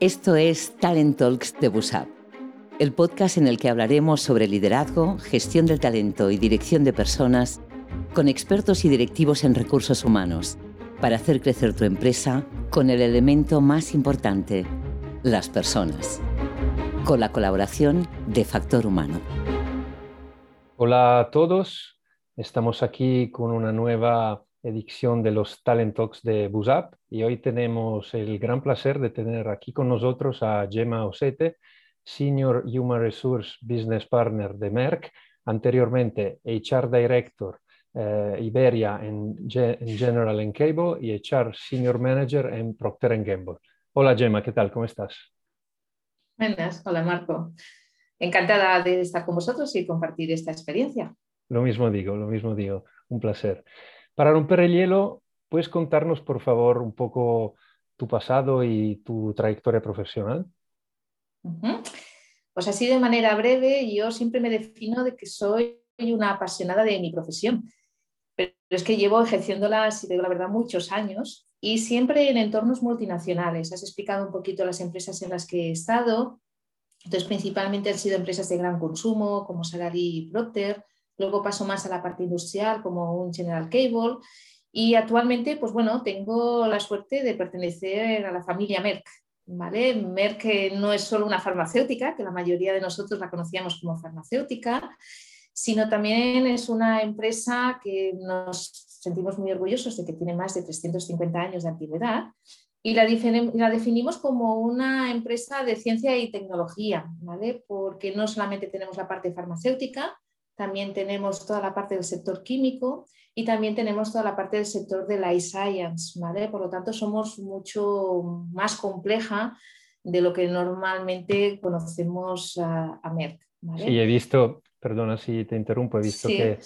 Esto es Talent Talks de Busap, el podcast en el que hablaremos sobre liderazgo, gestión del talento y dirección de personas con expertos y directivos en recursos humanos para hacer crecer tu empresa con el elemento más importante, las personas, con la colaboración de Factor Humano. Hola a todos, estamos aquí con una nueva edición de los Talent Talks de Busap y hoy tenemos el gran placer de tener aquí con nosotros a Gemma Osete, Senior Human Resource Business Partner de Merck, anteriormente HR Director eh, Iberia en, General en Cable y HR Senior Manager en Procter Gamble. Hola Gemma, ¿qué tal? ¿Cómo estás? Buenas, hola Marco. Encantada de estar con vosotros y compartir esta experiencia. Lo mismo digo, lo mismo digo, un placer. Para romper el hielo, ¿puedes contarnos, por favor, un poco tu pasado y tu trayectoria profesional? Pues así de manera breve, yo siempre me defino de que soy una apasionada de mi profesión, pero es que llevo ejerciéndola, si digo la verdad, muchos años y siempre en entornos multinacionales. Has explicado un poquito las empresas en las que he estado. Entonces, principalmente han sido empresas de gran consumo como Salary y Procter, Luego paso más a la parte industrial como un General Cable y actualmente, pues bueno, tengo la suerte de pertenecer a la familia Merck. ¿vale? Merck no es solo una farmacéutica, que la mayoría de nosotros la conocíamos como farmacéutica, sino también es una empresa que nos sentimos muy orgullosos de que tiene más de 350 años de antigüedad y la, la, definimos como una empresa de ciencia y tecnología, ¿vale? porque no solamente tenemos la parte farmacéutica, también tenemos toda la parte del sector químico y también tenemos toda la parte del sector de la science, ¿vale? Por lo tanto, somos mucho más compleja de lo que normalmente conocemos a, Merck. ¿vale? Sí, he visto, perdona si te interrumpo, he visto que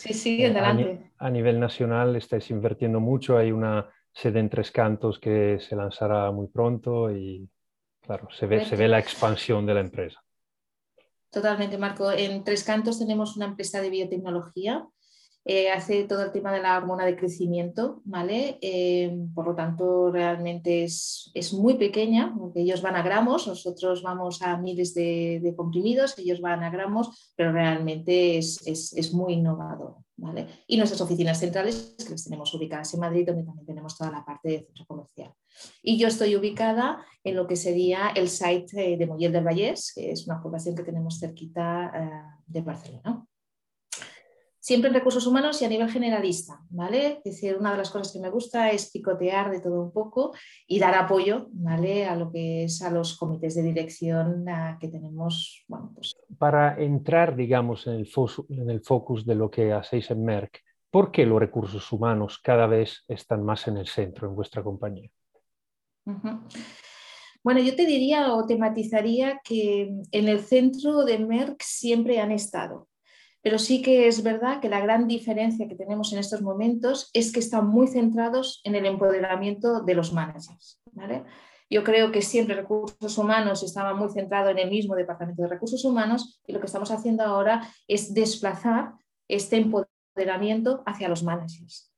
a, nivel nacional estáis invirtiendo mucho, hay una sede en Tres Cantos que se lanzará muy pronto y claro, se ve, se ve la expansión de la empresa. Totalmente, Marco. En Tres Cantos tenemos una empresa de biotecnología. Eh, hace todo el tema de la hormona de crecimiento, ¿vale? Eh, por lo tanto, realmente es, muy pequeña, porque ellos van a gramos, nosotros vamos a miles de, comprimidos, ellos van a gramos, pero realmente es, es muy innovador. Y nuestras oficinas centrales, que las tenemos ubicadas en Madrid, donde también tenemos toda la parte de centro comercial. Y yo estoy ubicada en lo que sería el site de Mollel del Vallés, que es una población que tenemos cerquita eh, de Barcelona siempre en recursos humanos y a nivel generalista, ¿vale? Es decir, una de las cosas que me gusta es picotear de todo un poco y dar apoyo, ¿vale? A lo que es a los comités de dirección que tenemos, pues Para entrar, digamos, en el, en el focus de lo que hacéis en Merck, ¿por qué los recursos humanos cada vez están más en el centro en vuestra compañía? Bueno, yo te diría o tematizaría que en el centro de Merck siempre han estado. Pero sí que es verdad que la gran diferencia que tenemos en estos momentos es que están muy centrados en el empoderamiento de los managers. Yo creo que siempre recursos humanos estaba muy centrado en el mismo departamento de recursos humanos y lo que estamos haciendo ahora es desplazar este empoderamiento hacia los managers.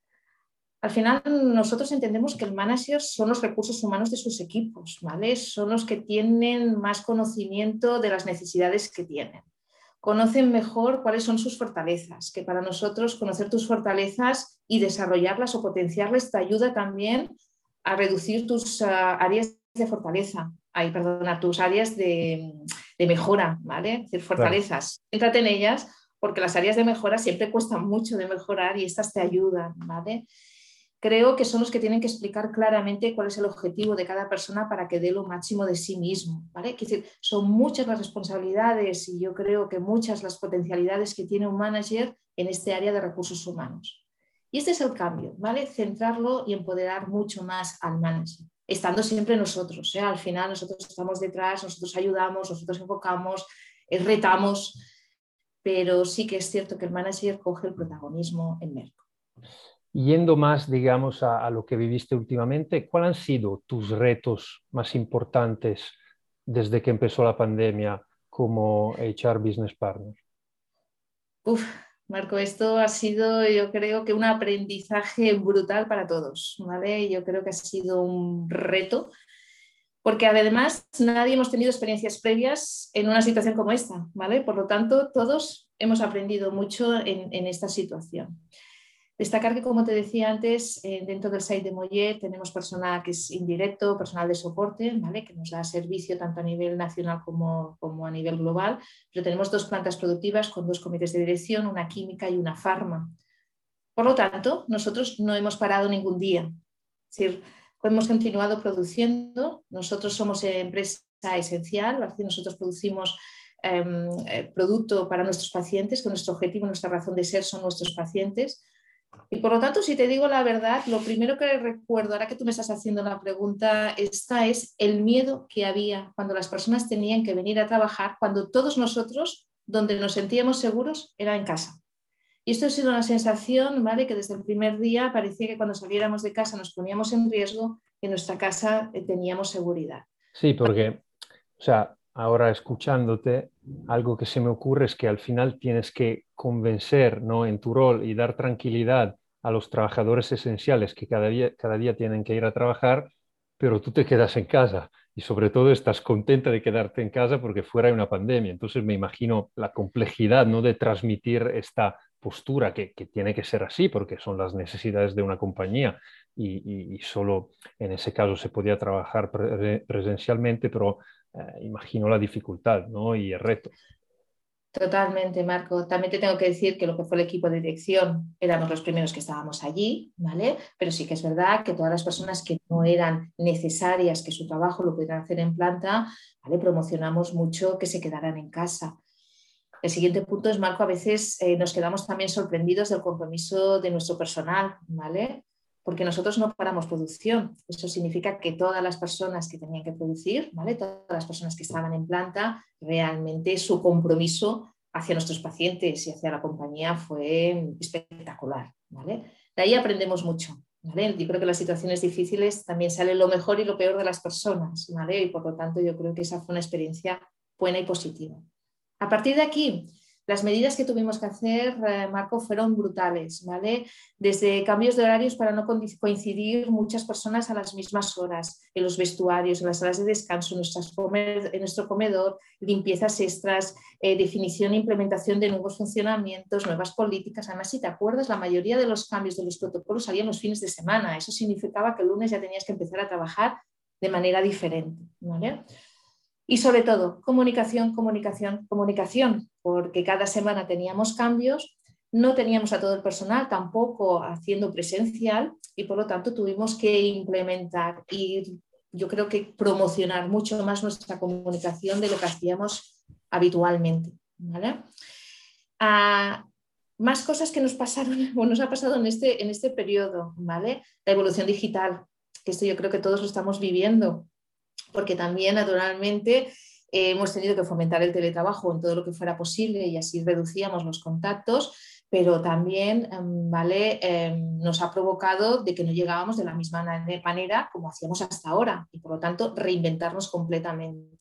Al final nosotros entendemos que el manager son los recursos humanos de sus equipos, ¿vale? Son los que tienen más conocimiento de las necesidades que tienen conocen mejor cuáles son sus fortalezas, que para nosotros conocer tus fortalezas y desarrollarlas o potenciarlas te ayuda también a reducir tus ah, áreas de fortaleza, ay, perdona, tus áreas de, mejora, ¿vale? Es decir, fortalezas, céntrate en ellas porque las áreas de mejora siempre cuestan mucho de mejorar y estas te ayudan, ¿vale? Creo que son los que tienen que explicar claramente cuál es el objetivo de cada persona para que dé lo máximo de sí mismo. ¿vale? Es decir, son muchas las responsabilidades y yo creo que muchas las potencialidades que tiene un manager en este área de recursos humanos. Y este es el cambio, ¿vale? Centrarlo y empoderar mucho más al manager, estando siempre nosotros. ¿eh? Al final nosotros estamos detrás, nosotros ayudamos, nosotros enfocamos, eh, retamos, pero sí que es cierto que el manager coge el protagonismo en Merck. Yendo más, digamos, a, lo que viviste últimamente, ¿cuáles han sido tus retos más importantes desde que empezó la pandemia como HR Business Partner? Uf, Marco, esto ha sido, yo creo que un aprendizaje brutal para todos, ¿vale? Yo creo que ha sido un reto porque además nadie hemos tenido experiencias previas en una situación como esta, ¿vale? Por lo tanto, todos hemos aprendido mucho en, esta situación. Destacar que, como te decía antes, eh, dentro del site de Mollet tenemos personal que es indirecto, personal de soporte, ¿vale? que nos da servicio tanto a nivel nacional como, como, a nivel global, pero tenemos dos plantas productivas con dos comités de dirección, una química y una farma. Por lo tanto, nosotros no hemos parado ningún día. Es decir, hemos continuado produciendo. Nosotros somos empresa esencial, nosotros producimos em, eh, producto para nuestros pacientes, que nuestro objetivo, nuestra razón de ser son nuestros pacientes. Y por lo tanto, si te digo la verdad, lo primero que recuerdo, ahora que tú me estás haciendo la pregunta, esta es el miedo que había cuando las personas tenían que venir a trabajar, cuando todos nosotros, donde nos sentíamos seguros, era en casa. Y esto ha sido una sensación, ¿vale? Que desde el primer día parecía que cuando saliéramos de casa nos poníamos en riesgo y en nuestra casa eh, teníamos seguridad. Sí, porque, o sea, ahora escuchándote, algo que se me ocurre es que al final tienes que convencer, ¿no? En tu rol y dar tranquilidad a los trabajadores esenciales que cada día, cada día tienen que ir a trabajar, pero tú te quedas en casa y sobre todo estás contenta de quedarte en casa porque fuera hay una pandemia. Entonces me imagino la complejidad ¿no? de transmitir esta postura que, tiene que ser así porque son las necesidades de una compañía y, solo en ese caso se podía trabajar presencialmente, pero eh, imagino la dificultad ¿no? y el reto. Totalmente, Marco. También te tengo que decir que lo que fue el equipo de dirección éramos los primeros que estábamos allí, ¿vale? Pero sí que es verdad que todas las personas que no eran necesarias que su trabajo lo pudieran hacer en planta, ¿vale? Promocionamos mucho que se quedaran en casa. El siguiente punto es, Marco, a veces eh, nos quedamos también sorprendidos del compromiso de nuestro personal, ¿vale? Porque nosotros no paramos producción. Eso significa que todas las personas que tenían que producir. Todas las personas que estaban en planta, realmente su compromiso hacia nuestros pacientes y hacia la compañía fue espectacular. De ahí aprendemos mucho, ¿vale? Yo creo que las situaciones difíciles también sale lo mejor y lo peor de las personas. Y por lo tanto yo creo que esa fue una experiencia buena y positiva. A partir de aquí, las medidas que tuvimos que hacer, eh, Marco, fueron brutales, ¿vale? Desde cambios de horarios para no coincidir muchas personas a las mismas horas, en los vestuarios, en las salas de descanso, en, nuestro comedor, limpiezas extras, eh, definición e implementación de nuevos funcionamientos, nuevas políticas. Además, si te acuerdas, la mayoría de los cambios de los protocolos salían los fines de semana. Eso significaba que el lunes ya tenías que empezar a trabajar de manera diferente, ¿vale? Y sobre todo, comunicación, comunicación, comunicación, porque cada semana teníamos cambios, no teníamos a todo el personal tampoco haciendo presencial y por lo tanto tuvimos que implementar y yo creo que promocionar mucho más nuestra comunicación de lo que hacíamos habitualmente. Ah, más cosas que nos pasaron o nos ha pasado en este, en este periodo, ¿vale? La evolución digital, que esto yo creo que todos lo estamos viviendo porque también naturalmente eh, hemos tenido que fomentar el teletrabajo en todo lo que fuera posible y así reducíamos los contactos, pero también em, ¿vale? Em, nos ha provocado de que no llegábamos de la misma manera como hacíamos hasta ahora y por lo tanto reinventarnos completamente.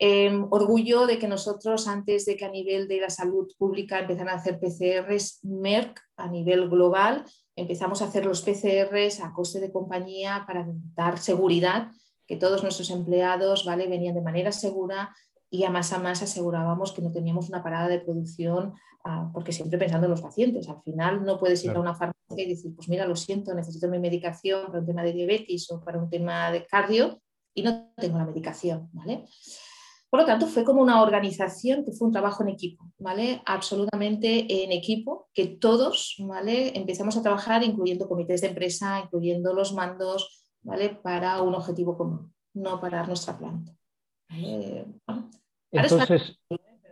Em, orgullo de que nosotros, antes de que a nivel de la salud pública empezaran a hacer PCRs, Merck a nivel global, empezamos a hacer los PCRs a coste de compañía para dar seguridad que todos nuestros empleados ¿vale? venían de manera segura y a más a más asegurábamos que no teníamos una parada de producción, ah, porque siempre pensando en los pacientes. Al final no puedes ir a una farmacia y decir, pues mira, lo siento, necesito mi medicación para un tema de diabetes o para un tema de cardio y no tengo la medicación. ¿vale? Por lo tanto, fue como una organización que fue un trabajo en equipo, ¿vale? Absolutamente en equipo, que todos, ¿vale? Empezamos a trabajar incluyendo comités de empresa, incluyendo los mandos, ¿vale? para un objetivo común, no parar nuestra planta. Entonces,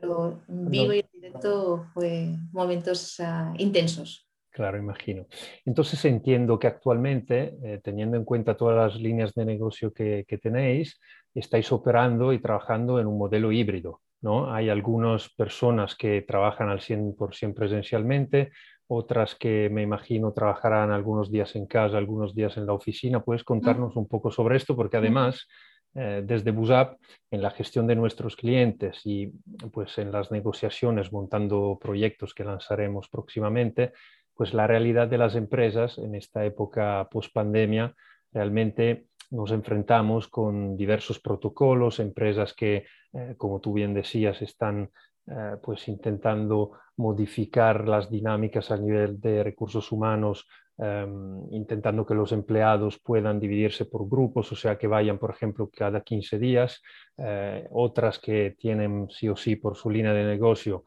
pero vivo y directo fue momentos ah, intensos. Claro, imagino. Entonces entiendo que actualmente, eh, teniendo en cuenta todas las líneas de negocio que, que, tenéis, estáis operando y trabajando en un modelo híbrido. ¿no? Hay algunas personas que trabajan al 100% presencialmente, otras que me imagino trabajarán algunos días en casa, algunos días en la oficina. ¿Puedes contarnos un poco sobre esto? Porque además, eh, desde Busap, en la gestión de nuestros clientes y pues en las negociaciones montando proyectos que lanzaremos próximamente, pues la realidad de las empresas en esta época post-pandemia realmente nos enfrentamos con diversos protocolos, empresas que, eh, como tú bien decías, están eh, pues intentando modificar las dinámicas a nivel de recursos humanos, em, intentando que los empleados puedan dividirse por grupos, o sea, que vayan, por ejemplo, cada 15 días, eh, otras que tienen sí o sí por su línea de negocio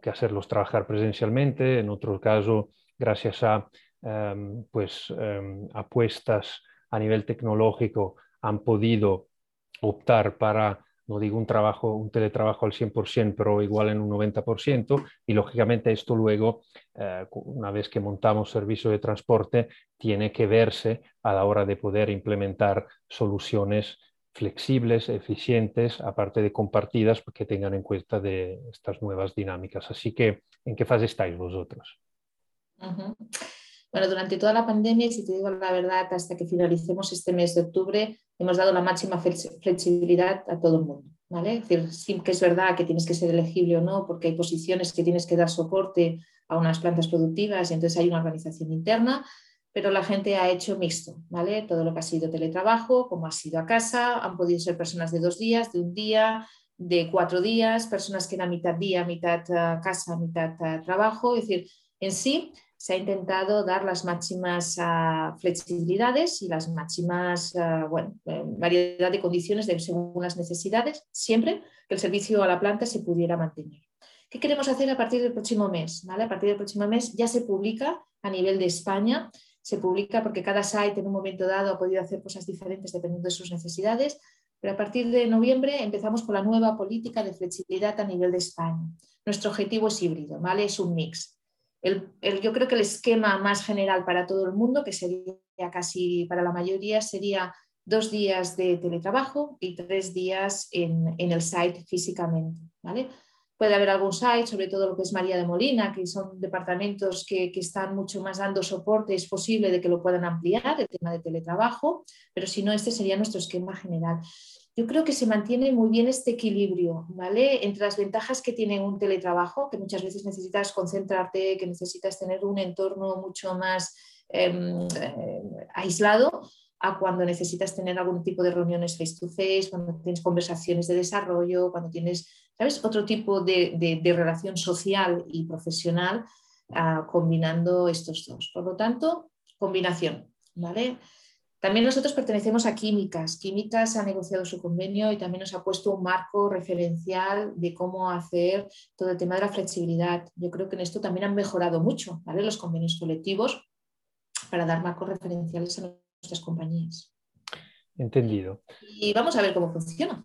que hacerlos trabajar presencialmente, en otro caso, gracias a em, pues, em, apuestas a nivel tecnológico, han podido optar para, no digo un trabajo, un teletrabajo al 100%, pero igual en un 90%, y lógicamente esto luego, eh, una vez que montamos servicio de transporte, tiene que verse a la hora de poder implementar soluciones flexibles, eficientes, aparte de compartidas, que tengan en cuenta de estas nuevas dinámicas. Así que, ¿en qué fase estáis vosotros? Bueno, durante toda la pandemia, si te digo la verdad, hasta que finalicemos este mes de octubre, hemos dado la máxima flexibilidad a todo el mundo. ¿vale? Es decir, sí que es verdad que tienes que ser elegible o no, porque hay posiciones que tienes que dar soporte a unas plantas productivas y entonces hay una organización interna, pero la gente ha hecho mixto, ¿vale? Todo lo que ha sido teletrabajo, como ha sido a casa, han podido ser personas de dos días, de un día, de cuatro días, personas que eran mitad día, mitad eh, casa, mitad eh, trabajo, es decir, en sí se ha intentado dar las máximas uh, flexibilidades y las máximas, uh, bueno, variedad de condiciones según las necesidades, siempre que el servicio a la planta se pudiera mantener. ¿Qué queremos hacer a partir del próximo mes? ¿Vale? A partir del próximo mes ya se publica a nivel de España se publica porque cada site en un momento dado ha podido hacer cosas diferentes dependiendo de sus necesidades, pero a partir de noviembre empezamos con la nueva política de flexibilidad a nivel de España. Nuestro objetivo es híbrido, ¿vale? Es un mix. El, yo creo que el esquema más general para todo el mundo, que sería casi para la mayoría, sería dos días de teletrabajo y tres días en, en el site físicamente, ¿vale? Puede haber algún site, sobre todo lo que es María de Molina, que son departamentos que, están mucho más dando soporte, es posible de que lo puedan ampliar, el tema de teletrabajo, pero si no, este sería nuestro esquema general. Yo creo que se mantiene muy bien este equilibrio, ¿vale? Entre las ventajas que tiene un teletrabajo, que muchas veces necesitas concentrarte, que necesitas tener un entorno mucho más em, eh, aislado, a cuando necesitas tener algún tipo de reuniones face to face, cuando tienes conversaciones de desarrollo, cuando tienes ¿sabes? Otro tipo de, relación social y profesional ah, combinando estos dos. Por lo tanto, combinación, ¿vale? También nosotros pertenecemos a Químicas. Químicas ha negociado su convenio y también nos ha puesto un marco referencial de cómo hacer todo el tema de la flexibilidad. Yo creo que en esto también han mejorado mucho ¿vale? los convenios colectivos para dar marcos referenciales a nuestras compañías. Entendido. Y vamos a ver cómo funciona.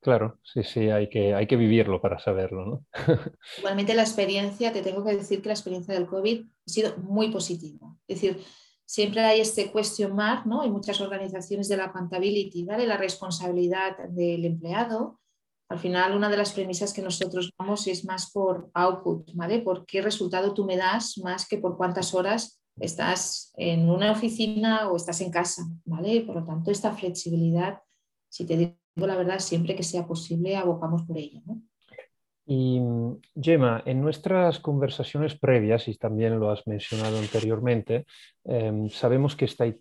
Claro, sí, sí, hay que, hay que vivirlo para saberlo. ¿no? Igualmente la experiencia, te tengo que decir que la experiencia del COVID ha sido muy positiva. Es decir, siempre hay este question mark, ¿no? Hay muchas organizaciones de la accountability, ¿vale? La responsabilidad del empleado. Al final, una de las premisas que nosotros damos es más por output, ¿vale? Por qué resultado tú me das más que por cuántas horas estás en una oficina o estás en casa, ¿vale? Por lo tanto, esta flexibilidad, si te digo la verdad, siempre que sea posible, abocamos por ello. Y Gemma, en nuestras conversaciones previas, y también lo has mencionado anteriormente, em, sabemos que estáis,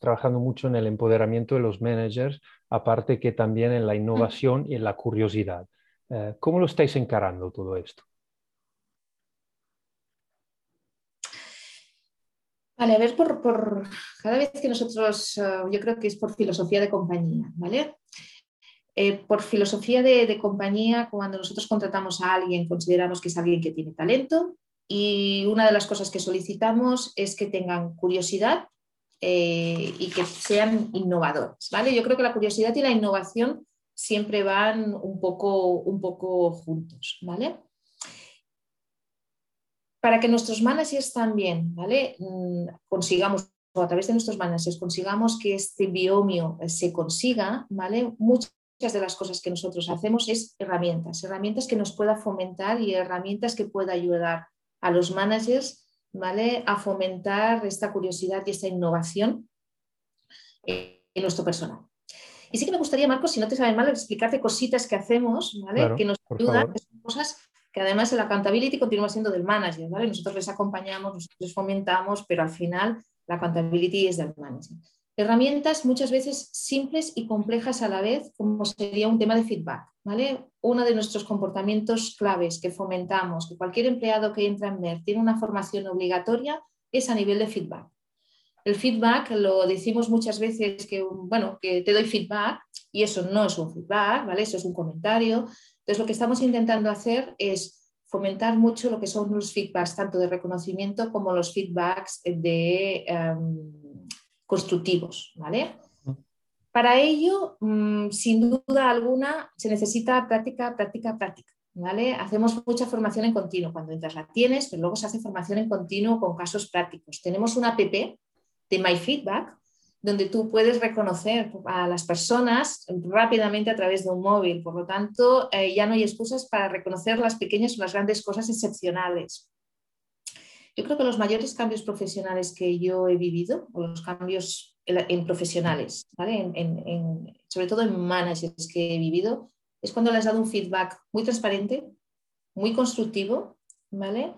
trabajando mucho en el empoderamiento de los managers, aparte que también en la innovación y en la curiosidad. Eh, ¿Cómo lo estáis encarando todo esto? Vale, a ver, por, cada vez que nosotros, eh, yo creo que es por filosofía de compañía, ¿vale? Eh, por filosofía de, compañía, cuando nosotros contratamos a alguien, consideramos que es alguien que tiene talento y una de las cosas que solicitamos es que tengan curiosidad eh, y que sean innovadores. ¿vale? Yo creo que la curiosidad y la innovación siempre van un poco, un poco juntos. ¿vale? Para que nuestros managers también ¿vale? Mm, consigamos o a través de nuestros managers consigamos que este biomio se consiga, ¿vale? muchas de las cosas que nosotros hacemos es herramientas, herramientas que nos pueda fomentar y herramientas que pueda ayudar a los managers ¿vale? a fomentar esta curiosidad y esta innovación en nuestro personal. Y sí que me gustaría, Marcos, si no te saben mal, explicarte cositas que hacemos, ¿vale? que nos ayudan, cosas que además el accountability continúa siendo del manager, ¿vale? Nosotros les acompañamos, nosotros les fomentamos, pero al final la accountability es del manager. Herramientas muchas veces simples y complejas a la vez, como sería un tema de feedback. ¿vale? Uno de nuestros comportamientos claves que fomentamos, que cualquier empleado que entra en MER tiene una formación obligatoria, es a nivel de feedback. El feedback lo decimos muchas veces que, bueno, que te doy feedback y eso no es un feedback, ¿vale? Eso es un comentario. Entonces, lo que estamos intentando hacer es fomentar mucho lo que son los feedbacks, tanto de reconocimiento como los feedbacks de, em, constructivos, ¿vale? Para ello, mm, sin duda alguna, se necesita práctica, práctica, práctica. ¿Vale? Hacemos mucha formación en continuo. Cuando entras la tienes, pero luego se hace formación en continuo con casos prácticos. Tenemos una app de MyFeedback, donde tú puedes reconocer a las personas rápidamente a través de un móvil. Por lo tanto, eh, ya no hay excusas para reconocer las pequeñas o las grandes cosas excepcionales. Yo creo que los mayores cambios profesionales que yo he vivido, o los cambios en, profesionales, sobre todo en managers que he vivido, es cuando les he dado un feedback muy transparente, muy constructivo, ¿vale?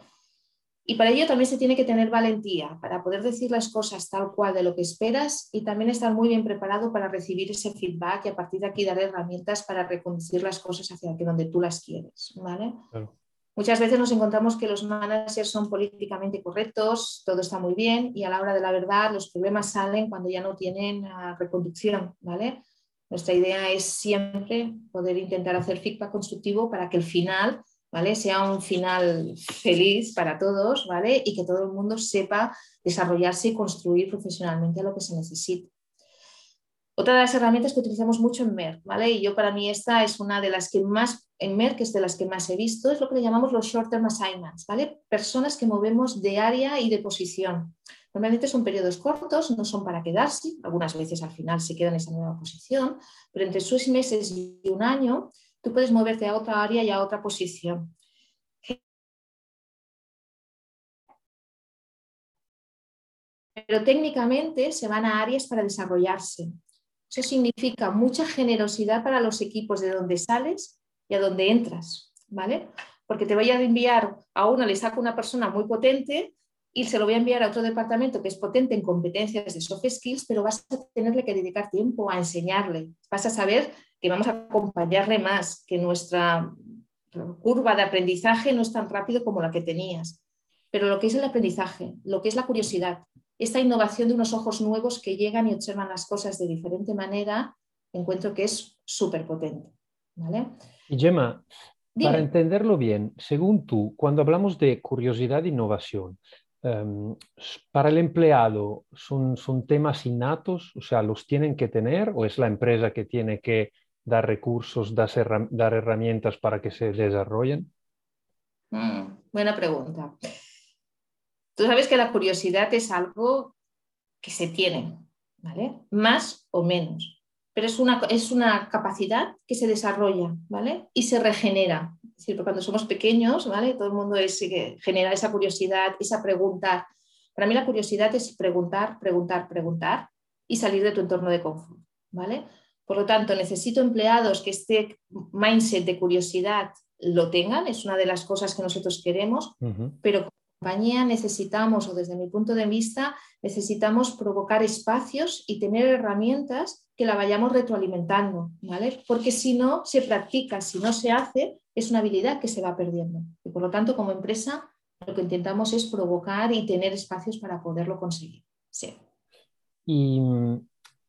Y para ello también se tiene que tener valentía para poder decir las cosas tal cual de lo que esperas y también estar muy bien preparado para recibir ese feedback y a partir de aquí dar herramientas para reconducir las cosas hacia donde tú las quieres, ¿vale? Muchas veces nos encontramos que los managers son políticamente correctos, todo está muy bien y a la hora de la verdad los problemas salen cuando ya no tienen ah, reconducción, ¿vale? Nuestra idea es siempre poder intentar hacer feedback constructivo para que el final, ¿vale? Sea un final feliz para todos, ¿vale? Y que todo el mundo sepa desarrollarse y construir profesionalmente lo que se necesita. Otra de las herramientas que utilizamos mucho en Merck, ¿vale? Y yo para mí esta es una de las que más, en Merck es de las que más he visto, es lo que le llamamos los short term assignments, ¿vale? Personas que movemos de área y de posición. Normalmente son periodos cortos, no son para quedarse, algunas veces al final se quedan en esa nueva posición, pero entre seis meses y un año tú puedes moverte a otra área y a otra posición. Pero técnicamente se van a áreas para desarrollarse. Eso significa mucha generosidad para los equipos de donde sales y a donde entras, ¿vale? Porque te voy a enviar a uno, le saco una persona muy potente y se lo voy a enviar a otro departamento que es potente en competencias de soft skills, pero vas a tenerle que dedicar tiempo a enseñarle. Vas a saber que vamos a acompañarle más, que nuestra curva de aprendizaje no es tan rápido como la que tenías. Pero lo que es el aprendizaje, lo que es la curiosidad, esta innovación de unos ojos nuevos que llegan y observan las cosas de diferente manera, encuentro que es súper potente. ¿vale? Y Gemma, para entenderlo bien, según tú, cuando hablamos de curiosidad e innovación, em, ¿para el empleado son, son temas innatos? O sea, ¿los tienen que tener o es la empresa que tiene que dar recursos, dar, herramientas para que se desarrollen? Mm, buena pregunta. Tú sabes que la curiosidad es algo que se tiene, ¿vale? Más o menos, pero es una, es una capacidad que se desarrolla, ¿vale? Y se regenera. Es decir, cuando somos pequeños, ¿vale? Todo el mundo es, que genera esa curiosidad, esa pregunta. Para mí la curiosidad es preguntar, preguntar, preguntar y salir de tu entorno de confort, ¿vale? Por lo tanto, necesito empleados que este mindset de curiosidad lo tengan, es una de las cosas que nosotros queremos, pero compañía necesitamos, o desde mi punto de vista, necesitamos provocar espacios y tener herramientas que la vayamos retroalimentando, ¿vale? Porque si no se practica, si no se hace, es una habilidad que se va perdiendo. Y por lo tanto, como empresa, lo que intentamos es provocar y tener espacios para poderlo conseguir. Sí. Y mm,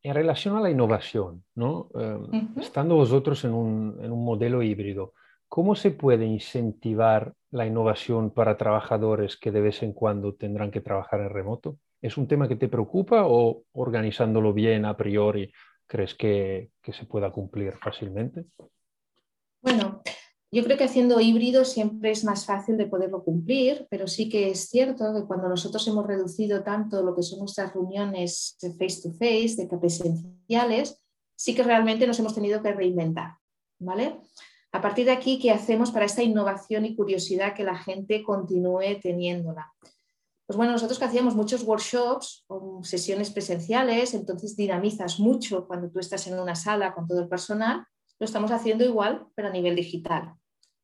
en relación a la innovación, ¿no? Em, estando vosotros en un, en un modelo híbrido, ¿Cómo se puede incentivar la innovación para trabajadores que de vez en cuando tendrán que trabajar en remoto? ¿Es un tema que te preocupa o organizándolo bien a priori crees que, se pueda cumplir fácilmente? Bueno, yo creo que haciendo híbrido siempre es más fácil de poderlo cumplir, pero sí que es cierto que cuando nosotros hemos reducido tanto lo que son nuestras reuniones face to face, de presenciales, sí que realmente nos hemos tenido que reinventar, ¿vale? A partir de aquí, ¿qué hacemos para esta innovación y curiosidad que la gente continúe teniéndola? Pues bueno, nosotros que hacíamos muchos workshops sesiones presenciales, entonces dinamizas mucho cuando tú estás en una sala con todo el personal, lo estamos haciendo igual, pero a nivel digital.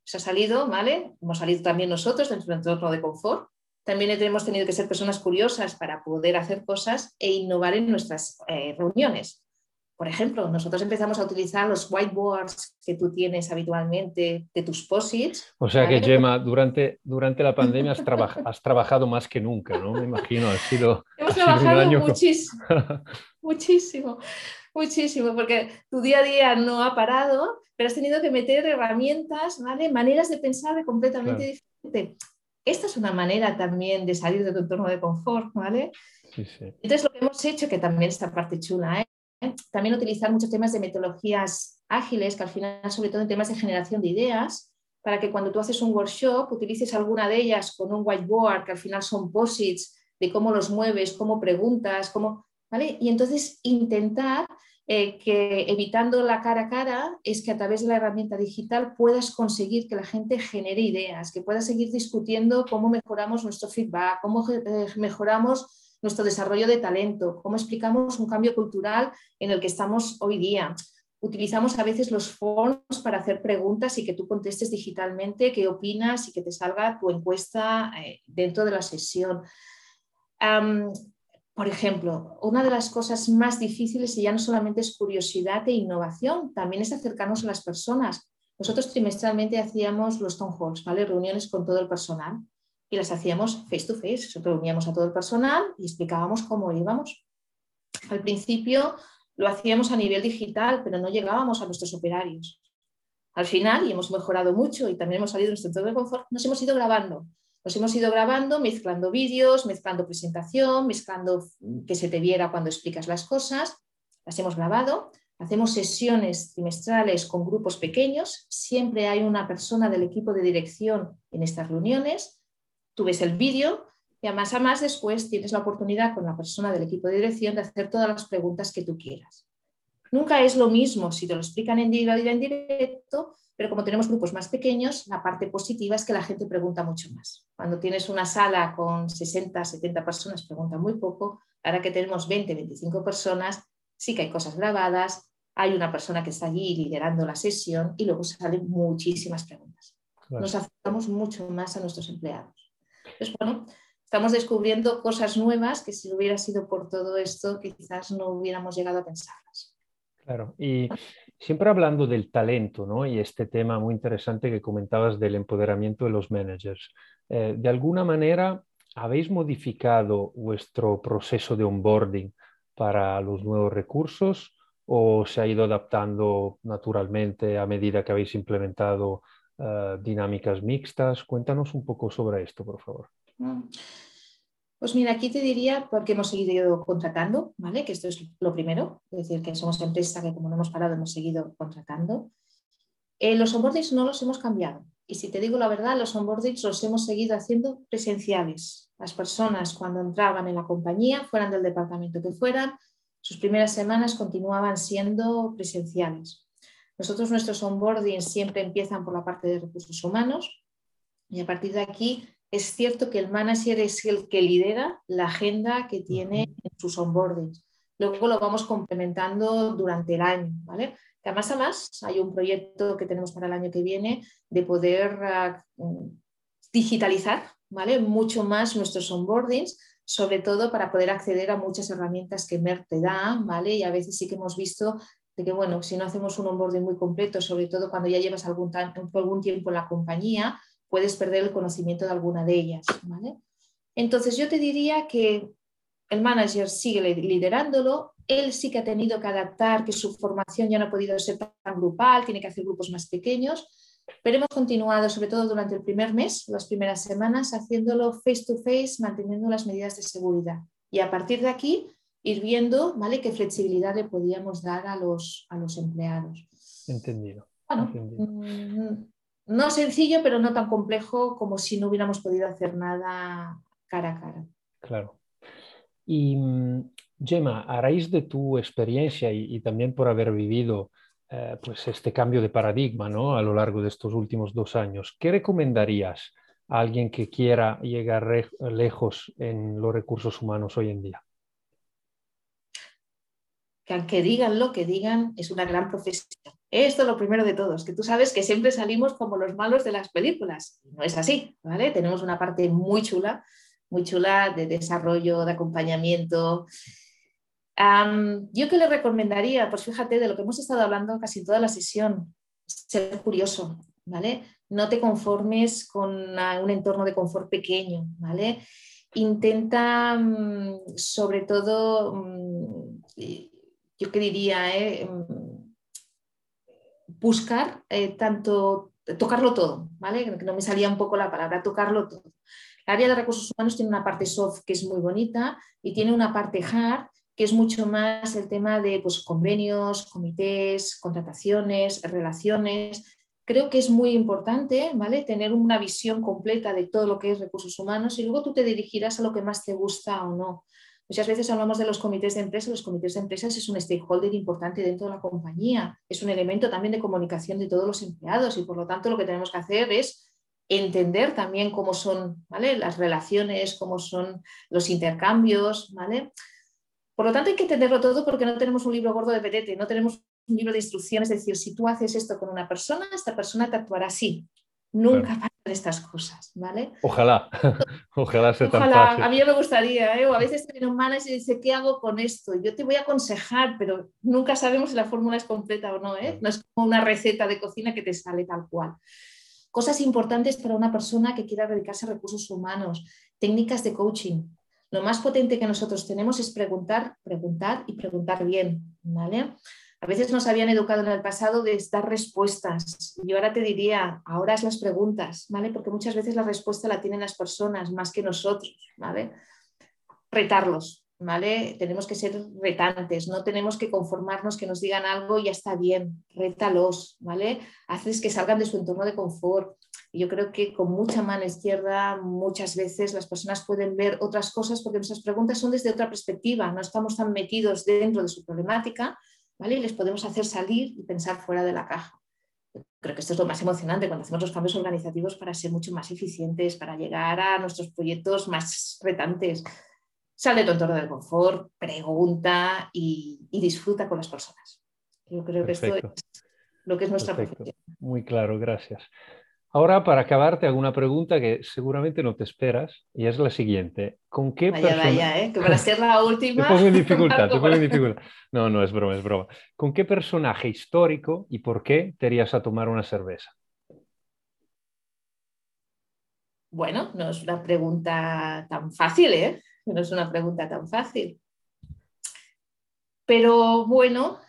Se ha salido, ¿vale? Hemos salido también nosotros dentro del entorno de confort, También hemos tenido que ser personas curiosas para poder hacer cosas e innovar en nuestras eh, reuniones. Por ejemplo, nosotros empezamos a utilizar los whiteboards que tú tienes habitualmente de tus posits. O sea que, Gemma, durante, durante la pandemia has, has, trabajado más que nunca, ¿no? Me imagino, ha sido. Hemos trabajado muchísimo, muchísimo, muchísimo, porque tu día a día no ha parado, pero has tenido que meter herramientas, ¿vale? Maneras de pensar completamente diferentes. Esta es una manera también de salir de tu entorno de confort, ¿vale? Sí, sí. Entonces, lo que hemos hecho, que también esta parte chula, ¿eh? También utilizar muchos temas de metodologías ágiles, que al final, sobre todo en temas de generación de ideas, para que cuando tú haces un workshop utilices alguna de ellas con un whiteboard, que al final son posits de cómo los mueves, cómo preguntas, cómo, ¿vale? Y entonces intentar eh, que evitando la cara a cara es que a través de la herramienta digital puedas conseguir que la gente genere ideas, que puedas seguir discutiendo cómo mejoramos nuestro feedback, cómo eh, mejoramos nuestro desarrollo de talento, cómo explicamos un cambio cultural en el que estamos hoy día. Utilizamos a veces los forms para hacer preguntas y que tú contestes digitalmente qué opinas y que te salga tu encuesta eh, dentro de la sesión. por ejemplo, una de las cosas más difíciles y ya no solamente es curiosidad e innovación, también es acercarnos a las personas. Nosotros trimestralmente hacíamos los town halls, ¿vale? reuniones con todo el personal y las hacíamos face to face. Reuníamos a todo el personal y explicábamos cómo íbamos. Al principio lo hacíamos a nivel digital, pero no llegábamos a nuestros operarios. Al final, y hemos mejorado mucho y también hemos salido de nuestro entorno de confort, nos hemos ido grabando. Nos hemos ido grabando, mezclando vídeos, mezclando presentación, mezclando que se te viera cuando explicas las cosas. Las hemos grabado. Hacemos sesiones trimestrales con grupos pequeños. Siempre hay una persona del equipo de dirección en estas reuniones tú ves el vídeo y además a más después tienes la oportunidad con la persona del equipo de dirección de hacer todas las preguntas que tú quieras. Nunca es lo mismo si te lo explican en directo, pero como tenemos grupos más pequeños, la parte positiva es que la gente pregunta mucho más. Cuando tienes una sala con 60, 70 personas, pregunta muy poco. Ahora que tenemos 20, 25 personas, sí que hay cosas grabadas, hay una persona que está allí liderando la sesión y luego salen muchísimas preguntas. Nos acercamos mucho más a nuestros empleados. Estamos descubriendo cosas nuevas que si hubiera sido por todo esto, quizás no hubiéramos llegado a pensarlas. Claro, y siempre hablando del talento, ¿no? Y este tema muy interesante que comentabas del empoderamiento de los managers. Eh, de alguna manera, ¿habéis modificado vuestro proceso de onboarding para los nuevos recursos o se ha ido adaptando naturalmente a medida que habéis implementado eh, dinámicas mixtas. Cuéntanos un poco sobre esto, por favor. Mm. Pues mira, aquí te diría porque hemos seguido contratando, ¿vale? Que esto es lo primero, es decir, que somos empresa que como no hemos parado hemos seguido contratando. Eh, los onboardings no los hemos cambiado. Y si te digo la verdad, los onboardings los hemos seguido haciendo presenciales. Las personas cuando entraban en la compañía, fueran del departamento que fueran, sus primeras semanas continuaban siendo presenciales. Nosotros nuestros onboarding siempre empiezan por la parte de recursos humanos y a partir de aquí es cierto que el manager es el que lidera la agenda que tiene en sus onboardings. Luego lo vamos complementando durante el año, ¿vale? Que además, además hay un proyecto que tenemos para el año que viene de poder ah, digitalizar, ¿vale? Mucho más nuestros onboardings, sobre todo para poder acceder a muchas herramientas que MER te da, ¿vale? Y a veces sí que hemos visto de que, bueno, si no hacemos un onboarding muy completo, sobre todo cuando ya llevas algún, algún tiempo en la compañía, puedes perder el conocimiento de alguna de ellas. ¿vale? Entonces, yo te diría que el manager sigue liderándolo, él sí que ha tenido que adaptar, que su formación ya no ha podido ser tan grupal, tiene que hacer grupos más pequeños, pero hemos continuado, sobre todo durante el primer mes, las primeras semanas, haciéndolo face to face, manteniendo las medidas de seguridad. Y a partir de aquí, ir viendo ¿vale? qué flexibilidad le podíamos dar a los, a los empleados. Entendido. Bueno, mm, no sencillo, pero no tan complejo como si no hubiéramos podido hacer nada cara a cara. Claro. Y mm, Gemma, a raíz de tu experiencia y, también por haber vivido eh, pues este cambio de paradigma ¿no? a lo largo de estos últimos dos años, ¿qué recomendarías a alguien que quiera llegar lejos en los recursos humanos hoy en día? Que aunque digan lo que digan, es una gran profesión. Esto es lo primero de todos, que tú sabes que siempre salimos como los malos de las películas. No es así, ¿vale? Tenemos una parte muy chula, muy chula de desarrollo, de acompañamiento. yo que le recomendaría, pues fíjate, de lo que hemos estado hablando casi toda la sesión, ser curioso, ¿vale? No te conformes con un entorno de confort pequeño, ¿vale? Intenta, mm, sobre todo, mm, yo que diría, ¿eh? Mm, buscar eh, tanto, tocarlo todo, ¿vale? Que no me salía un poco la palabra, tocarlo todo. El área de recursos humanos tiene una parte soft que es muy bonita y tiene una parte hard que es mucho más el tema de pues, convenios, comités, contrataciones, relaciones. Creo que es muy importante ¿vale? tener una visión completa de todo lo que es recursos humanos y luego tú te dirigirás a lo que más te gusta o no. Muchas veces hablamos de los comités de empresas. Los comités de empresas es un stakeholder importante dentro de la compañía. Es un elemento también de comunicación de todos los empleados y por lo tanto lo que tenemos que hacer es entender también cómo son las relaciones, cómo son los intercambios. Por lo tanto, hay que entenderlo todo porque no tenemos un libro gordo de petete, no tenemos un libro de instrucciones, es decir, si tú haces esto con una persona, esta persona te actuará así. Nunca pasan estas cosas, ¿vale? Ojalá, ojalá sea tan fácil. A mí me gustaría, ¿eh? O a veces viene un manager y dice, ¿qué hago con esto? Yo te voy a aconsejar, pero nunca sabemos si la fórmula es completa o no, ¿eh? No es como una receta de cocina que te sale tal cual. Cosas importantes para una persona que quiera dedicarse a recursos humanos, técnicas de coaching, lo más potente que nosotros tenemos es preguntar, preguntar y preguntar bien, ¿vale? A veces nos habían educado en el pasado de dar respuestas. Yo ahora te diría, ahora es las preguntas, ¿vale? Porque muchas veces la respuesta la tienen las personas más que nosotros, ¿vale? Retarlos, ¿vale? Tenemos que ser retantes, no tenemos que conformarnos que nos digan algo y ya está bien, rétalos, ¿vale? Haces que salgan de su entorno de confort, yo creo que con mucha mano izquierda muchas veces las personas pueden ver otras cosas porque nuestras preguntas son desde otra perspectiva, no estamos tan metidos dentro de su problemática, ¿vale? Y les podemos hacer salir y pensar fuera de la caja. creo que esto es lo más emocionante cuando hacemos los cambios organizativos para ser mucho más eficientes, para llegar a nuestros proyectos más retantes. Sal de tu entorno del confort, pregunta y, disfruta con las personas. Yo creo que esto es lo que es nuestra profesión. Muy claro, gracias. Ahora, para acabarte, hago una pregunta que seguramente no te esperas y es la siguiente. ¿Con qué vaya, vaya, ¿eh? que para ser la última... te pongo en dificultad, te pongo en dificultad. No, no, es broma, es broma. ¿Con qué personaje histórico y por qué te irías a tomar una cerveza? Bueno, no es una pregunta tan fácil, ¿eh? No es una pregunta tan fácil. Pero bueno,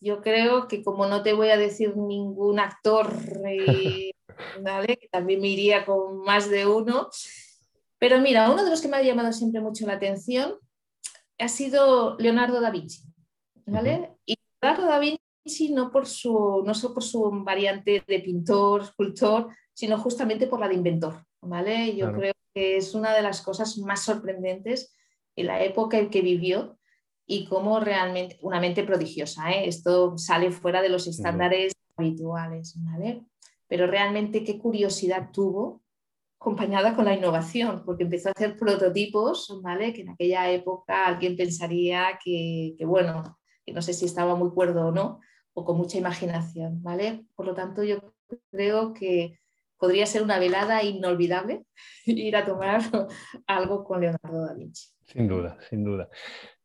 yo creo que como no te voy a decir ningún actor... Que también me iría con más de uno. Pero mira, uno de los que me ha llamado siempre mucho la atención ha sido Leonardo da Vinci. ¿vale? Y Leonardo da Vinci no, por su, no solo por su variante de pintor, escultor, sino justamente por la de inventor. ¿vale? Yo creo que es una de las cosas más sorprendentes en la época en que vivió y cómo realmente, una mente prodigiosa. ¿eh? Esto sale fuera de los estándares habituales. ¿vale? Pero realmente qué curiosidad tuvo acompañada con la innovación, porque empezó a hacer prototipos, ¿vale? Que en aquella época alguien pensaría que, bueno, que no sé si estaba muy cuerdo o no, o con mucha imaginación, ¿vale? Por lo tanto, yo creo que podría ser una velada inolvidable ir a tomar algo con Leonardo da Vinci. Sin duda, sin duda.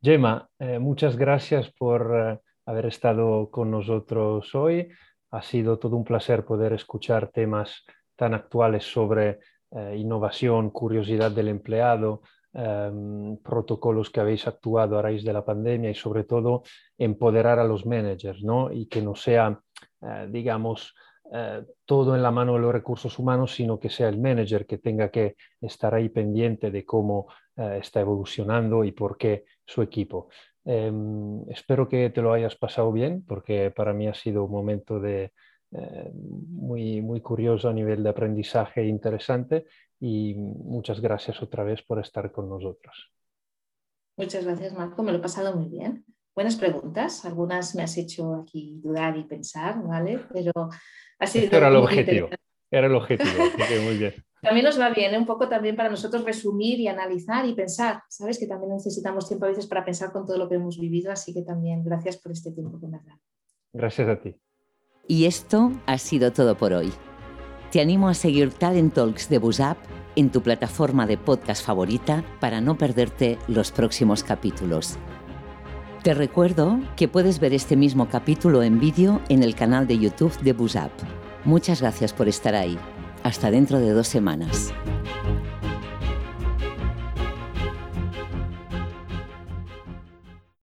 Gemma, eh, muchas gracias por eh, haber estado con nosotros hoy. Ha sido todo un placer poder escuchar temas tan actuales sobre eh, innovación, curiosidad del empleado, em, protocolos que habéis actuado a raíz de la pandemia y sobre todo empoderar a los managers, ¿no? Y que no sea, eh, digamos, eh, todo en la mano de los recursos humanos, sino que sea el manager que tenga que estar ahí pendiente de cómo está evolucionando y por qué su equipo. Em, espero que te lo hayas pasado bien, porque para mí ha sido un momento de, eh, muy, muy curioso a nivel de aprendizaje interesante y muchas gracias otra vez por estar con nosotros. Muchas gracias, Marco. Me lo he pasado muy bien. Buenas preguntas. Algunas me has hecho aquí dudar y pensar, ¿vale? Pero ha sido. era el objetivo. Era el objetivo. muy bien. También nos va bien, ¿eh? un poco también para nosotros resumir y analizar y pensar, ¿sabes? Que también necesitamos tiempo a veces para pensar con todo lo que hemos vivido, así que también gracias por este tiempo que me has dado. Gracias a ti. Y esto ha sido todo por hoy. Te animo a seguir Talent Talks de Busap en tu plataforma de podcast favorita para no perderte los próximos capítulos. Te recuerdo que puedes ver este mismo capítulo en vídeo en el canal de YouTube de Busap. Muchas gracias por estar ahí. Hasta dentro de dos semanas.